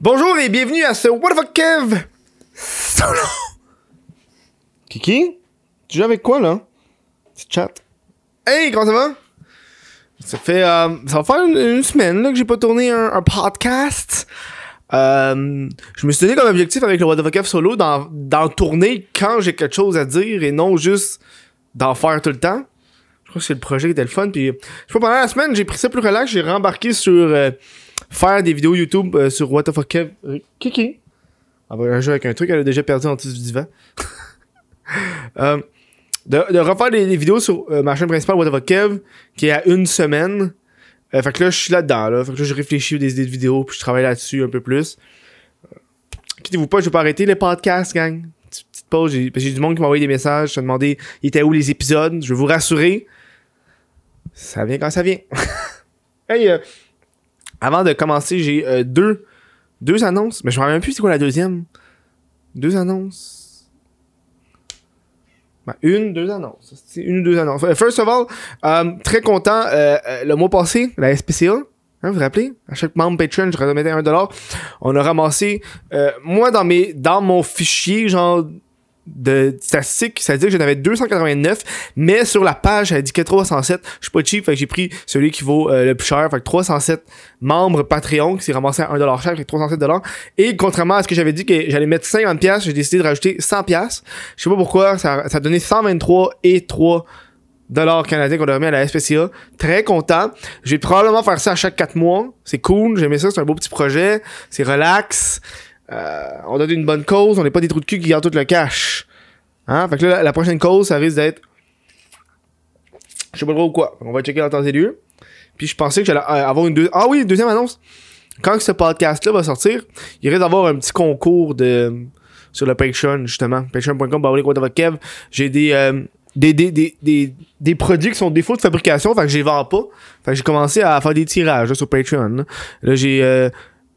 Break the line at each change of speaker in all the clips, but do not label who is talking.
Bonjour et bienvenue à ce What the fuck Kev? Solo. Kiki Tu joues avec quoi là? Petit chat. Hey, comment ça va? Ça fait. euh, ça va faire une, une semaine là, que j'ai pas tourné un, un podcast. Euh, je me suis donné comme objectif avec le What the fuck Kev solo d'en, d'en tourner quand j'ai quelque chose à dire et non juste d'en faire tout le temps. Je crois que c'est le projet qui était le fun. Puis, je sais pas, pendant la semaine, j'ai pris ça plus relax. J'ai rembarqué sur euh, faire des vidéos YouTube euh, sur What the fuck Kev. Kiki. On va jouer avec un truc qu'elle a déjà perdu en dessous du divan. Euh, de, de refaire des, des vidéos sur euh, ma chaîne principale What the fuck Kev, qui est à une semaine. Euh, fait que là, je suis là-dedans. Là. Fait que là, je réfléchis des idées de vidéos, puis je travaille là-dessus un peu plus. Quittez-vous pas, je vais pas arrêter les podcasts, gang. Petite, pause, j'ai, parce que j'ai du monde qui m'a envoyé des messages, se demandé il était où les épisodes? Je vais vous rassurer. Ça vient quand ça vient. hey, euh, avant de commencer, j'ai euh, deux, deux annonces. Mais je me rappelle même plus c'est quoi la deuxième. Deux annonces. Ben, une, deux annonces. Une ou deux annonces. Euh, First of all, euh, très content. euh, euh, le mois passé, la SPCA, hein, vous vous rappelez? À chaque membre Patreon, je remettais un dollar. On a ramassé, euh, moi, dans mes, dans mon fichier, genre, de statistiques, ça dit que j'en avais 289, mais sur la page, elle dit que 307. Je suis pas cheap, j'ai pris celui qui vaut euh, le plus cher, fait que 307 membres Patreon qui s'est ramassé à 1$ chaque, fait que 307 Et contrairement à ce que j'avais dit que j'allais mettre 50$, j'ai décidé de rajouter 100$. Je sais pas pourquoi, ça, ça a donné 123 et 3 dollars canadiens qu'on a remis à la SPCA. Très content. Je vais probablement faire ça à chaque 4 mois. C'est cool, j'aimais ça, c'est un beau petit projet. C'est relax. Euh, on donne une bonne cause, on n'est pas des trous de cul qui gardent tout le cash. Hein? Fait que là, la, prochaine cause, ça risque d'être. Je sais pas trop quoi. On va checker dans temps et lieu. Puis je pensais que j'allais euh, avoir une deuxième. Ah oui, deuxième annonce. Quand ce podcast-là va sortir, il risque d'avoir un petit concours de sur le Patreon, justement. Patreon.com, bah, what the fuck, Kev. J'ai des, euh, des, des, des, des, des produits qui sont défauts de fabrication, fait que je les vends pas. Fait que j'ai commencé à faire des tirages sur Patreon. Là, j'ai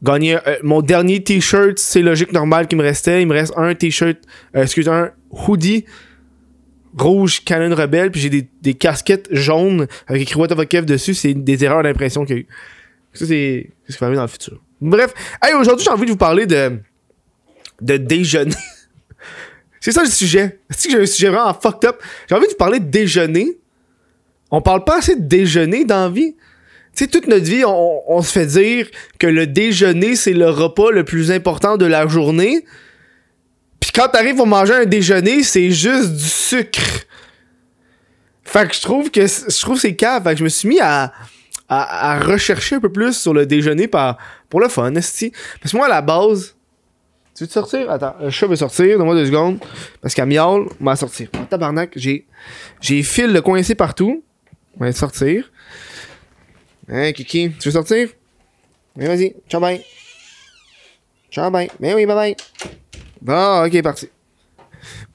gagné euh, mon dernier t-shirt, c'est logique normal qui me restait. Il me reste un t-shirt, euh, excuse un hoodie rouge Canon Rebelle, puis j'ai des, casquettes jaunes avec écrit What the dessus. C'est des erreurs d'impression qu'il y a eu. Ça, c'est ce qui va arriver dans le futur. Bref, hey, aujourd'hui, j'ai envie de vous parler de, de déjeuner. c'est ça le sujet. C'est que j'ai un sujet vraiment fucked up. J'ai envie de vous parler de déjeuner. On parle pas assez de déjeuner dans vie. Sais, toute notre vie, on, on se fait dire que le déjeuner, c'est le repas le plus important de la journée. Puis quand t'arrives pour manger un déjeuner, c'est juste du sucre. Fait que je trouve que je trouve c'est cave. Fait que je me suis mis à, à, à rechercher un peu plus sur le déjeuner par, pour le fun, esti. Parce que moi, à la base, tu veux te sortir? Attends, le chat veut sortir, donne-moi deux secondes. Parce qu'à miaule, on va sortir. Tabarnak, j'ai, j'ai fil le coincé partout. On va sortir. Hein, Kiki, tu veux sortir? Oui, vas-y. Ciao, bye. Ciao, bye. Mais oui, bye bye. Bon, ok, parti.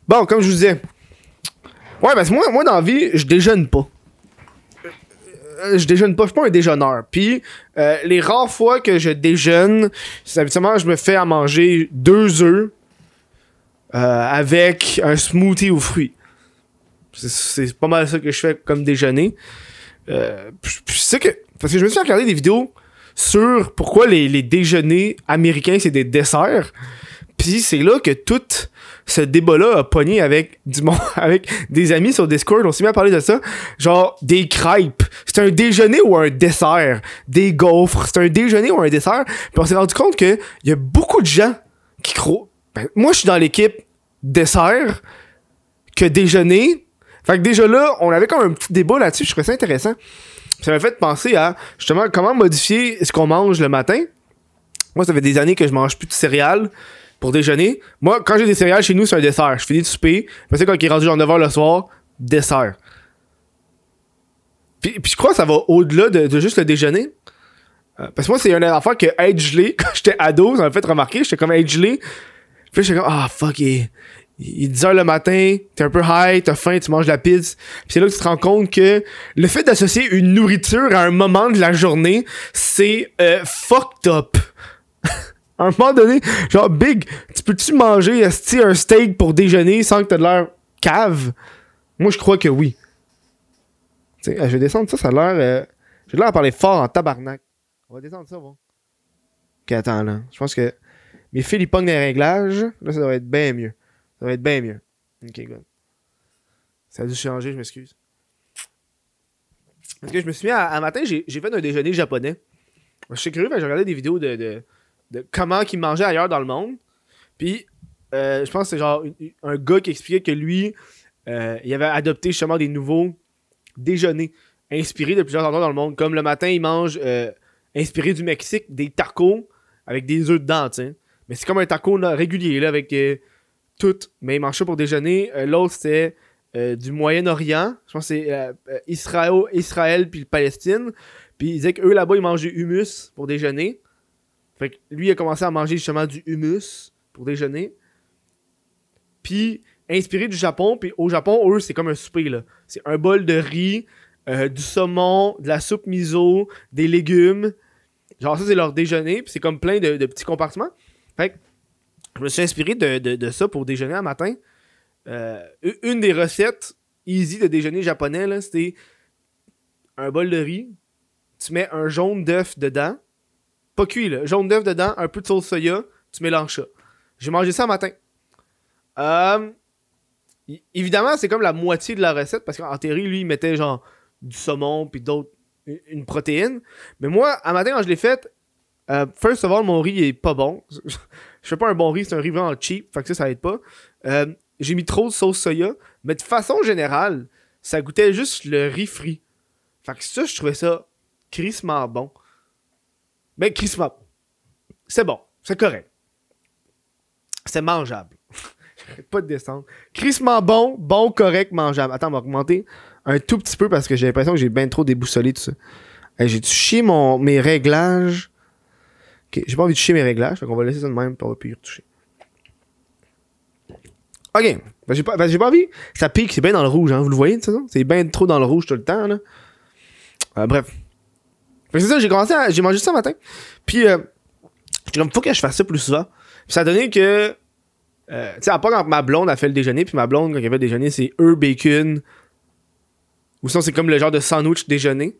Bon, comme je vous disais. Ouais, parce que moi, moi dans la vie, je déjeune pas. Euh, je déjeune pas, je suis pas un déjeuneur. Puis, euh, les rares fois que je déjeune, c'est habituellement, je me fais à manger deux œufs euh, avec un smoothie aux fruits. C'est- pas mal ça que je fais comme déjeuner. C'est que. Parce que je me suis regardé des vidéos sur pourquoi les, déjeuners américains c'est des desserts. Puis c'est là que tout ce débat-là a pogné avec du monde, avec des amis sur Discord. On s'est mis à parler de ça. Genre, des crêpes. C'est un déjeuner ou un dessert? Des gaufres. C'est un déjeuner ou un dessert? Puis on s'est rendu compte que il y a beaucoup de gens qui croient. Ben, moi, je suis dans l'équipe dessert que déjeuner. Fait que déjà là, on avait comme un petit débat là-dessus. Je trouvais ça intéressant. Ça m'a fait penser à justement comment modifier ce qu'on mange le matin. Moi, ça fait des années que je mange plus de céréales pour déjeuner. Moi, quand j'ai des céréales chez nous, c'est un dessert. Je finis de souper. Puis c'est quand il est rendu genre 9h le soir, dessert. Puis, puis je crois que ça va au-delà de, juste le déjeuner. Euh, parce que moi, c'est une affaire que être gelé, quand j'étais ado, ça m'a fait remarquer. J'étais comme être gelé. Puis j'étais comme, ah, fuck, il, il est 10h le matin, t'es un peu high, t'as faim, tu manges la pizza. Puis c'est là que tu te rends compte que le fait d'associer une nourriture à un moment de la journée, c'est euh, fucked up. à un moment donné, genre, Big, tu peux-tu manger un steak pour déjeuner sans que t'aies de l'air cave? Moi, je crois que oui. Tu sais, je vais descendre ça, ça a l'air... euh, J'ai l'air à parler fort en tabarnak. On va descendre ça, bon. Ok, attends, là. Je pense que mes fils, ils pognent des réglages. Là, ça doit être bien mieux. Ça va être bien mieux. Ok, good. Ça a dû changer, je m'excuse. Parce que je me suis mis à, matin, j'ai fait un déjeuner japonais. Je suis curieux, j'ai regardé des vidéos de, de, comment ils mangeaient ailleurs dans le monde. Puis, euh, je pense que c'est genre un gars qui expliquait que lui, euh, il avait adopté justement des nouveaux déjeuners inspirés de plusieurs endroits dans le monde. Comme le matin, il mange euh, inspiré du Mexique, des tacos avec des œufs dedans, tu sais. Mais c'est comme un taco régulier, là, avec euh, tout. Mais il mange ça pour déjeuner. Euh, L'autre, c'était euh, du Moyen-Orient. Je pense que c'est euh, Israël, Israël puis le Palestine. Puis il disait qu'eux, là-bas, ils mangent du hummus pour déjeuner. Fait que lui, il a commencé à manger justement du hummus pour déjeuner. Puis, inspiré du Japon. Puis au Japon, eux, c'est comme un souper, là. C'est un bol de riz, du saumon, de la soupe miso, des légumes. Genre, ça, c'est leur déjeuner. Puis c'est comme plein de, de petits compartiments. Fait que je me suis inspiré de, de- ça pour déjeuner un matin. Euh, une des recettes easy de déjeuner japonais, c'était un bol de riz. Tu mets un jaune d'œuf dedans. Pas cuit, là. Jaune d'œuf dedans, un peu de sauce soya. Tu mélanges ça. J'ai mangé ça un matin. Euh, évidemment, c'est comme la moitié de la recette parce qu'en théorie, lui, il mettait genre du saumon puis d'autres, une- protéine. Mais moi, un matin, quand je l'ai fait, euh, first of all, mon riz est pas bon. je fais pas un bon riz, c'est un riz vraiment cheap, fait que ça, ça aide pas. Euh, j'ai mis trop de sauce soya, mais de façon générale, ça goûtait juste le riz frit. Fait que ça, je trouvais ça crissement bon. Ben, crissement. C'est bon, c'est correct. C'est mangeable. Pas de descendre. Crissement bon, bon, correct, mangeable. Attends, on va augmenter un tout petit peu parce que j'ai l'impression que j'ai bien trop déboussolé tout ça. Hey, j'ai chié mes réglages? Ok, j'ai pas envie de chier mes réglages, donc on va laisser ça de même, puis on va plus y retoucher. Ok, ben, j'ai pas, ben, pas envie. Ça pique, c'est bien dans le rouge, hein, vous le voyez, ça, non? C'est bien trop dans le rouge tout le temps, là. Euh, bref. C'est ça, j'ai commencé à, j'ai mangé ça matin. Puis, euh, j'étais comme, faut que je fasse ça plus souvent. Puis ça a donné que, euh, tu sais, à part quand ma blonde a fait le déjeuner, puis ma blonde, quand elle fait le déjeuner, c'est œufs, bacon. Ou sinon, c'est comme le genre de sandwich déjeuner.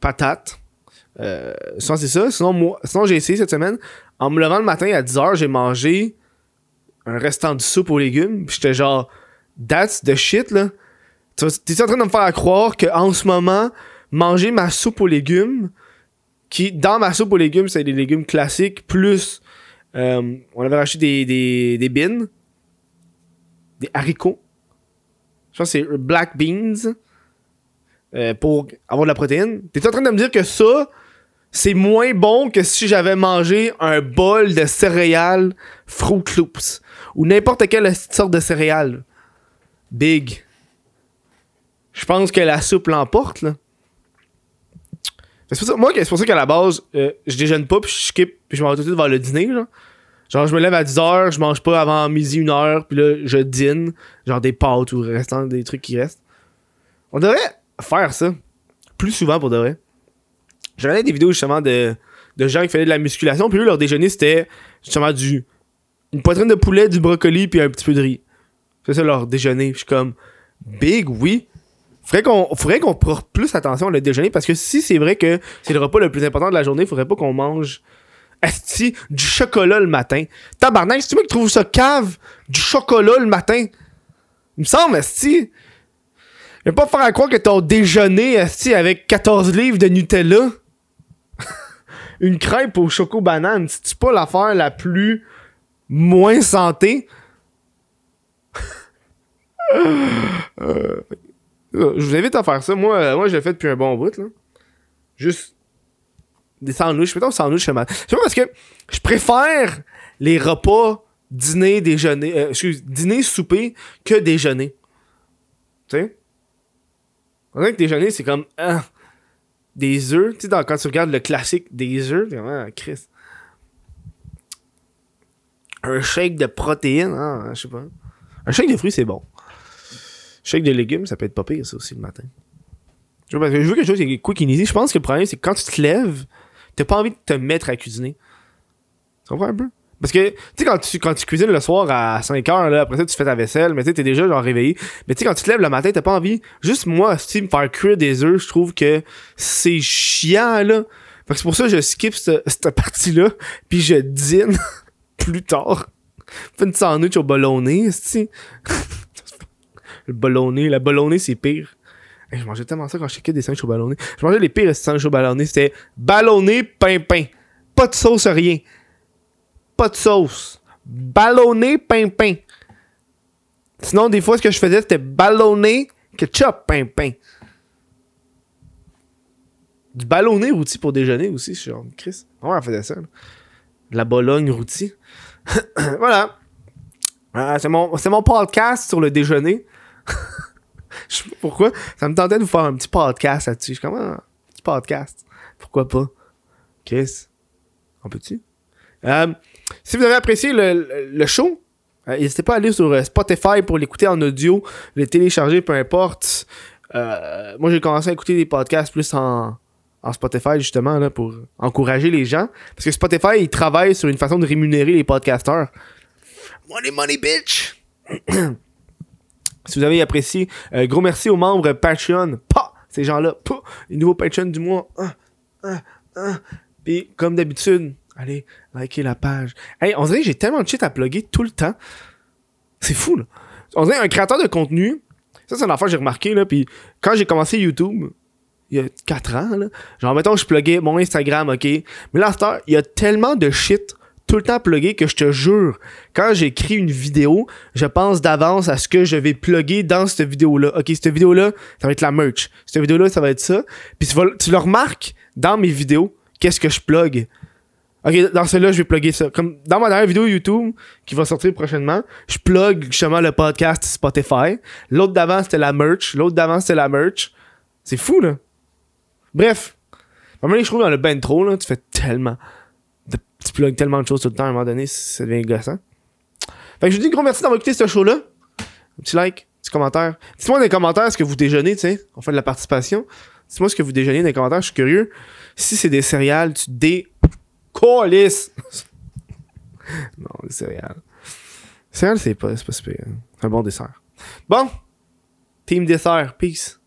Patate. Euh, sinon, c'est ça. Sinon, moi, sinon j'ai essayé cette semaine. En me levant le matin à 10h, j'ai mangé un restant de soupe aux légumes. Puis j'étais genre, that's the shit, là. T'es en train de me faire croire qu'en ce moment, manger ma soupe aux légumes, qui, dans ma soupe aux légumes, c'est des légumes classiques, plus, euh, on avait acheté des, des, des beans, des haricots. Je pense que c'est black beans, euh, pour avoir de la protéine. T'es en train de me dire que ça, c'est moins bon que si j'avais mangé un bol de céréales Fruit Loops ou n'importe quelle sorte de céréales. Big. Je pense que la soupe l'emporte, là. C'est pour ça, moi, c'est pour ça qu'à la base, euh, je déjeune pas, puis je skip, puis je m'en vais tout de suite vers le dîner, genre. Genre, je me lève à 10h, je mange pas avant midi, 1h, puis là, je dîne, genre des pâtes ou restant des trucs qui restent. On devrait faire ça plus souvent pour de vrai. J'ai regardé des vidéos justement de, de gens qui faisaient de la musculation, puis eux, leur déjeuner, c'était justement du une poitrine de poulet, du brocoli, puis un petit peu de riz. C'est ça leur déjeuner. Je suis comme, big, oui. Faudrait qu'on faudrait qu'on porte plus attention au déjeuner parce que si c'est vrai que c'est le repas le plus important de la journée, faudrait pas qu'on mange esti du chocolat le matin. Tabarnak, c'est moi qui trouve ça cave du chocolat le matin? Il me semble esti. Je vais pas faire à croire que ton déjeuner esti avec 14 livres de Nutella une crêpe au choco banane, c'est pas l'affaire la plus moins santé. Euh, je vous invite à faire ça. Moi, euh, moi je l'ai fait depuis un bon bout. Là. Juste des sandwichs. Mettons sandwich le matin. C'est parce que je préfère les repas dîner, déjeuner, euh, excuse, dîner, souper que déjeuner. Tu sais? On dirait que déjeuner, c'est comme ah, des œufs. Tu sais, quand tu regardes le classique des œufs, vraiment ah, Christ. Un shake de protéines, hein, je sais pas. Un shake de fruits, c'est bon. Shake de légumes, ça peut être pas pire, ça aussi, le matin. Je veux quelque chose qui est quick and easy. Je pense que le problème, c'est que quand tu te lèves, t'as pas envie de te mettre à cuisiner. Tu comprends un peu? Parce que, tu sais, quand tu, tu cuisines le soir à 5 heures, là, après ça, tu fais ta vaisselle, mais tu sais, t'es déjà genre réveillé. Mais tu sais, quand tu te lèves le matin, t'as pas envie. Juste moi, si me faire cuire des œufs, je trouve que c'est chiant, là. Fait que c'est pour ça que je skip cette, partie-là, puis je dîne plus tard. Fais une sandwich au ballonné, si. Le ballonné, la ballonné, c'est pire. Je mangeais tellement ça quand checkais des sandwichs au ballonné. Je mangeais les pires sandwichs au ballonné. C'était ballonné, pain, pain. Pas de sauce, rien. Pas de sauce. Ballonné, pain. Sinon, des fois, ce que je faisais, c'était ballonné, ketchup, pain. Du ballonné rôti pour déjeuner aussi. Je suis genre, Chris. Ouais, on faisait ça. là. De la Bologne rôti. voilà. Euh, c'est mon, mon podcast sur le déjeuner. Je sais pas pourquoi. Ça me tentait de vous faire un petit podcast là-dessus. Je suis comme, ah, un petit podcast. Pourquoi pas? Chris, on peut-tu? Euh, si vous avez apprécié le, le- show, euh, n'hésitez pas à aller sur euh, Spotify pour l'écouter en audio, le télécharger, peu importe. Euh, moi, j'ai commencé à écouter des podcasts plus en, en Spotify, justement, là, pour encourager les gens. Parce que Spotify, ils travaillent sur une façon de rémunérer les podcasteurs. Money, money, bitch! si vous avez apprécié, gros merci aux membres Patreon. Pa! Ces gens-là. Les nouveaux Patreons du mois. Puis, comme d'habitude, allez, likez la page. Hey, on dirait que j'ai tellement de shit à plugger tout le temps. C'est fou, là. On dirait un créateur de contenu. Ça, c'est une affaire que j'ai remarqué, là. Puis, quand j'ai commencé YouTube, il y a 4 ans, là, genre, mettons, je pluguais mon Instagram, ok? Mais là, il y a tellement de shit tout le temps plugué que je te jure, quand j'écris une vidéo, je pense d'avance à ce que je vais plugger dans cette vidéo-là. Ok, cette vidéo-là, ça va être la merch. Cette vidéo-là, ça va être ça. Puis tu, tu le remarques dans mes vidéos, qu'est-ce que je plug? Ok, dans celle-là, je vais plugger ça. Comme dans ma dernière vidéo YouTube qui va sortir prochainement, je plug justement le podcast Spotify. L'autre d'avant, c'était la merch. L'autre d'avant, c'était la merch. C'est fou, là. Bref. Donné, je trouve dans le ben trop, là, tu fais tellement. tu plugues tellement de choses tout le temps, à un moment donné, ça devient gossant. Fait que je vous dis gros merci d'avoir écouté ce show-là. Un petit like, un petit commentaire. Dites-moi dans les commentaires ce que vous déjeunez, tu sais. On fait de la participation. Dites-moi ce que vous déjeunez dans les commentaires, je suis curieux. Si c'est des céréales, tu décollisses. non, des céréales. Céréales, c'est pas, pas super. Un bon dessert. Bon. Team dessert. Peace.